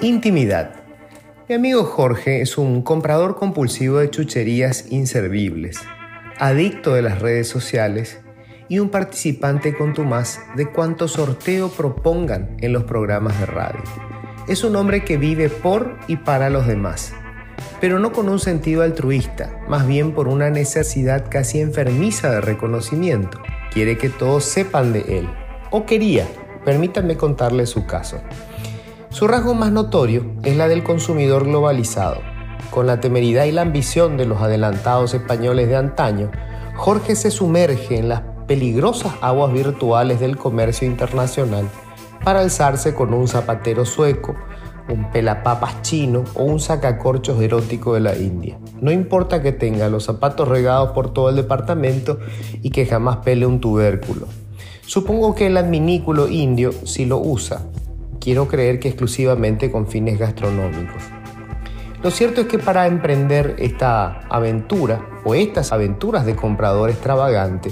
Intimidad. Mi amigo Jorge es un comprador compulsivo de chucherías inservibles, adicto de las redes sociales y un participante contumaz de cuanto sorteo propongan en los programas de radio. Es un hombre que vive por y para los demás, pero no con un sentido altruista, más bien por una necesidad casi enfermiza de reconocimiento. Quiere que todos sepan de él, o quería, permítanme contarle su caso. Su rasgo más notorio es la del consumidor globalizado. Con la temeridad y la ambición de los adelantados españoles de antaño, Jorge se sumerge en las peligrosas aguas virtuales del comercio internacional para alzarse con un zapatero sueco, un pelapapas chino o un sacacorchos erótico de la India. No importa que tenga los zapatos regados por todo el departamento y que jamás pele un tubérculo. Supongo que el adminículo indio sí lo usa. Quiero creer que exclusivamente con fines gastronómicos. Lo cierto es que para emprender esta aventura o estas aventuras de comprador extravagante,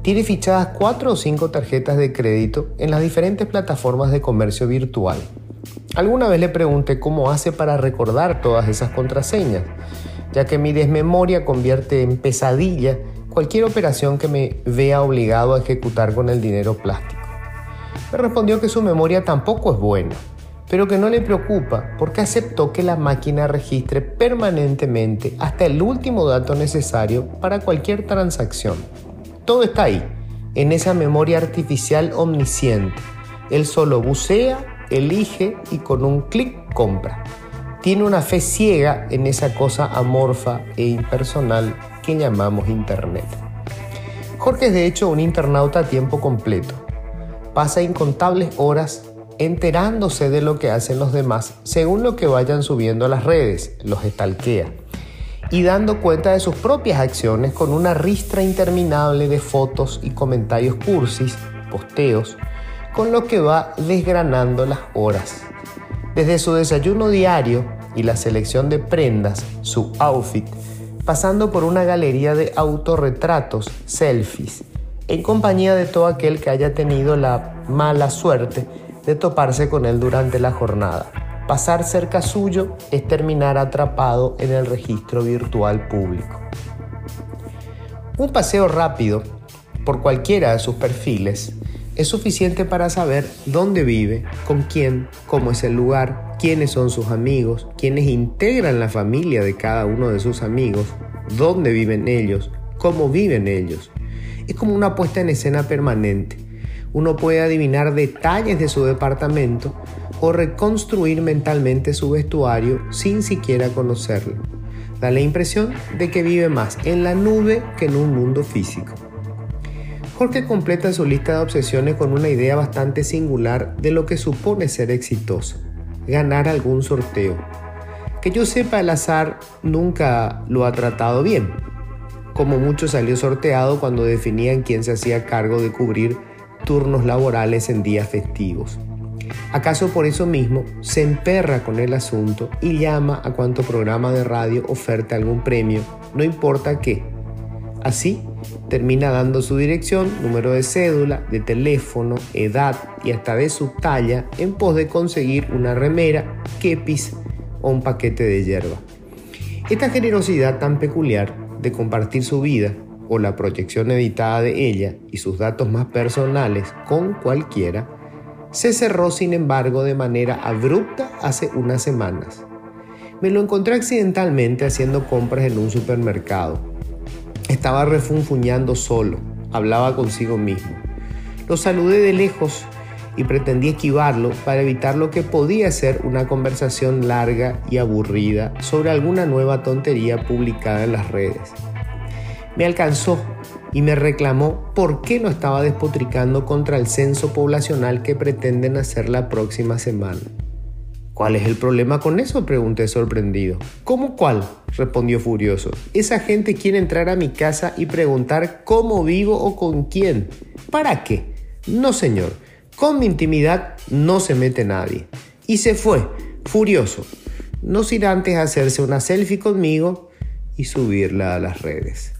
tiene fichadas cuatro o cinco tarjetas de crédito en las diferentes plataformas de comercio virtual. Alguna vez le pregunté cómo hace para recordar todas esas contraseñas, ya que mi desmemoria convierte en pesadilla cualquier operación que me vea obligado a ejecutar con el dinero plástico. Me respondió que su memoria tampoco es buena, pero que no le preocupa porque aceptó que la máquina registre permanentemente hasta el último dato necesario para cualquier transacción. Todo está ahí, en esa memoria artificial omnisciente. Él solo bucea elige y con un clic compra. Tiene una fe ciega en esa cosa amorfa e impersonal que llamamos Internet. Jorge es de hecho un internauta a tiempo completo. Pasa incontables horas enterándose de lo que hacen los demás según lo que vayan subiendo a las redes, los estalquea, y dando cuenta de sus propias acciones con una ristra interminable de fotos y comentarios cursis, posteos, con lo que va desgranando las horas. Desde su desayuno diario y la selección de prendas, su outfit, pasando por una galería de autorretratos, selfies, en compañía de todo aquel que haya tenido la mala suerte de toparse con él durante la jornada. Pasar cerca suyo es terminar atrapado en el registro virtual público. Un paseo rápido por cualquiera de sus perfiles es suficiente para saber dónde vive, con quién, cómo es el lugar, quiénes son sus amigos, quiénes integran la familia de cada uno de sus amigos, dónde viven ellos, cómo viven ellos. Es como una puesta en escena permanente. Uno puede adivinar detalles de su departamento o reconstruir mentalmente su vestuario sin siquiera conocerlo. Da la impresión de que vive más en la nube que en un mundo físico. Jorge completa su lista de obsesiones con una idea bastante singular de lo que supone ser exitoso, ganar algún sorteo. Que yo sepa, el azar nunca lo ha tratado bien. Como mucho salió sorteado cuando definían quién se hacía cargo de cubrir turnos laborales en días festivos. ¿Acaso por eso mismo se emperra con el asunto y llama a cuanto programa de radio oferta algún premio, no importa qué? Así, termina dando su dirección, número de cédula, de teléfono, edad y hasta de su talla en pos de conseguir una remera, kepis o un paquete de hierba. Esta generosidad tan peculiar de compartir su vida o la proyección editada de ella y sus datos más personales con cualquiera, se cerró sin embargo de manera abrupta hace unas semanas. Me lo encontré accidentalmente haciendo compras en un supermercado estaba refunfuñando solo, hablaba consigo mismo. Lo saludé de lejos y pretendí esquivarlo para evitar lo que podía ser una conversación larga y aburrida sobre alguna nueva tontería publicada en las redes. Me alcanzó y me reclamó por qué no estaba despotricando contra el censo poblacional que pretenden hacer la próxima semana. ¿Cuál es el problema con eso? pregunté sorprendido. ¿Cómo cuál? respondió furioso. Esa gente quiere entrar a mi casa y preguntar cómo vivo o con quién. ¿Para qué? No, señor. Con mi intimidad no se mete nadie. Y se fue, furioso. No sin antes hacerse una selfie conmigo y subirla a las redes.